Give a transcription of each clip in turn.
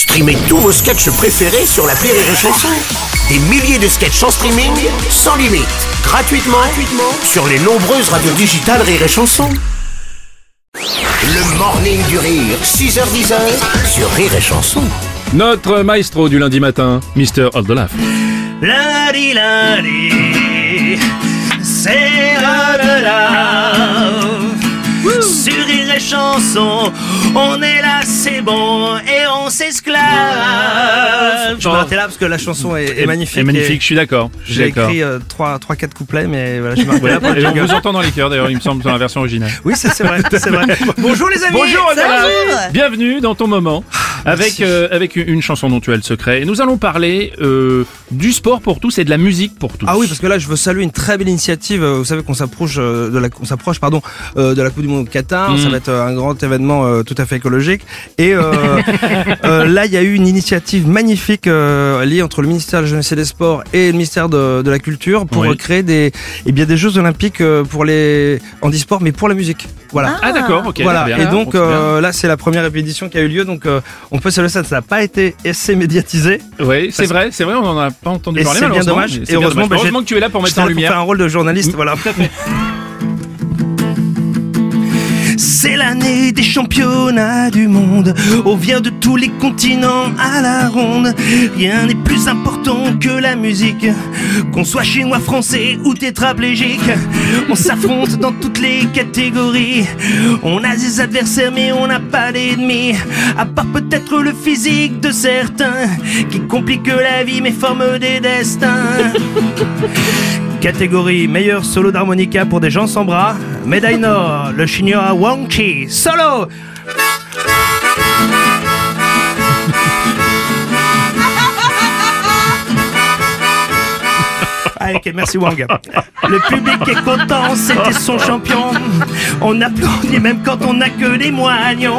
Streamez tous vos sketchs préférés sur la Rire et Chanson. Des milliers de sketchs en streaming, sans limite, gratuitement, gratuitement sur les nombreuses radios digitales Rire et Chanson. Le morning du rire, 6h10 sur Rire et Chanson. Notre maestro du lundi matin, Mr. Oldelaf. Lundi, lundi, c'est de Chanson, on est là, c'est bon, et on s'esclave. Je m'arrêtais là parce que la chanson est, est magnifique. Et magnifique, je suis d'accord. J'ai écrit 3, 3, 4 couplets, mais voilà, je m'arrêtais là pour et on vous entend dans les cœurs d'ailleurs, il me semble, dans la version originale. Oui, ça, c'est vrai, c'est vrai. Bonjour les amis Bonjour Bienvenue dans ton moment. Avec, euh, avec une chanson dont tu as le secret. Et nous allons parler euh, du sport pour tous et de la musique pour tous. Ah oui, parce que là, je veux saluer une très belle initiative. Euh, Vous savez qu'on s'approche de la, on s'approche, pardon, euh, de la Coupe du Monde au Qatar. Ça va être un grand événement tout à fait écologique. Et là, il y a eu une initiative magnifique liée entre le ministère de la Jeunesse et des Sports et le ministère de, de la Culture pour Oui. créer des, eh bien, des Jeux Olympiques pour les handisport, mais pour la musique. Voilà. Ah d'accord, ok. Voilà, et donc euh, là c'est la première édition qui a eu lieu, donc euh, on peut saluer ça, ça n'a pas été assez médiatisé. Oui, c'est vrai, c'est vrai, on en a pas entendu Et parler c'est bien dommage. Et heureusement, dommage. bah, heureusement que tu es là pour mettre ça en pour lumière. faire un rôle de journaliste, voilà. C'est l'année des championnats du monde. On vient de tous les continents à la ronde. Rien n'est plus important que la musique. Qu'on soit chinois, français ou tétraplégique. On s'affronte dans toutes les catégories. On a des adversaires, mais on n'a pas d'ennemis. À part peut-être le physique de certains. Qui complique la vie, mais forme des destins. Catégorie meilleur solo d'harmonica pour des gens sans bras. Médaille Nord, le chinois Wang Chi. Solo Ah, ok, merci Wang. Le public est content, c'était son champion. On applaudit même quand on n'a que des moignons.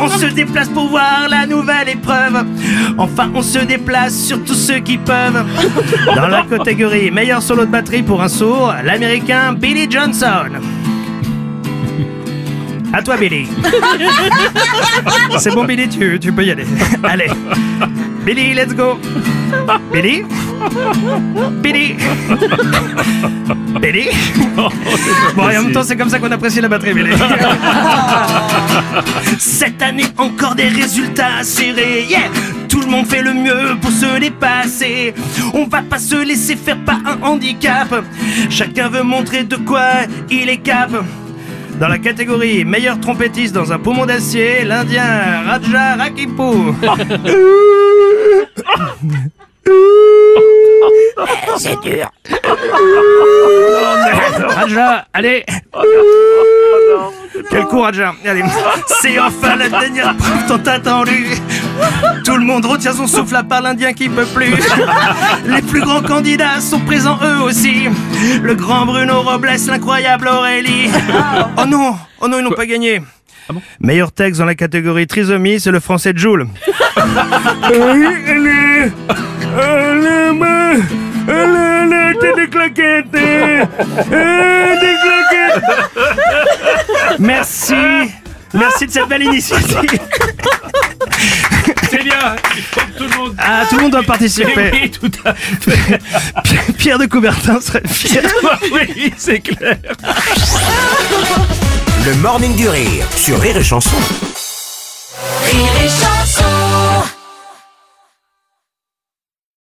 On se déplace pour voir la nouvelle épreuve. Enfin, on se déplace sur tous ceux qui peuvent. Dans la catégorie meilleur solo de batterie pour un sourd, l'américain Billy Johnson. À toi, Billy. C'est bon, Billy, tu, tu peux y aller. Allez. Billy, let's go. Billy. Billy. Billy. Bon, et en même temps, c'est comme ça qu'on apprécie la batterie, Billy. Cette année, encore des résultats serrés. Yeah! Tout le monde fait le mieux pour se dépasser. On va pas se laisser faire par un handicap. Chacun veut montrer de quoi il est cap. Dans la catégorie meilleur trompettiste dans un poumon d'acier, l'Indien Raja Rakipu. C'est dur. Raja, allez Quel coup Raja Allez, c'est enfin la dernière preuve tant attendue Tout le monde retient son souffle à part l'Indien qui peut plus. Les plus grands candidats sont présents eux aussi. Le grand Bruno Robles, l'incroyable Aurélie. Oh non Oh non, ils n'ont pas gagné. Meilleur texte dans la catégorie trisomie, c'est le français Joule. Des claquettes Merci. Merci de cette belle initiative C'est bien, il faut que tout le monde... Ah, tout le monde doit participer Oui, tout à fait. Pierre de Coubertin serait fier oui, c'est clair. Le morning du rire sur Rire et Chanson. Rire et chanson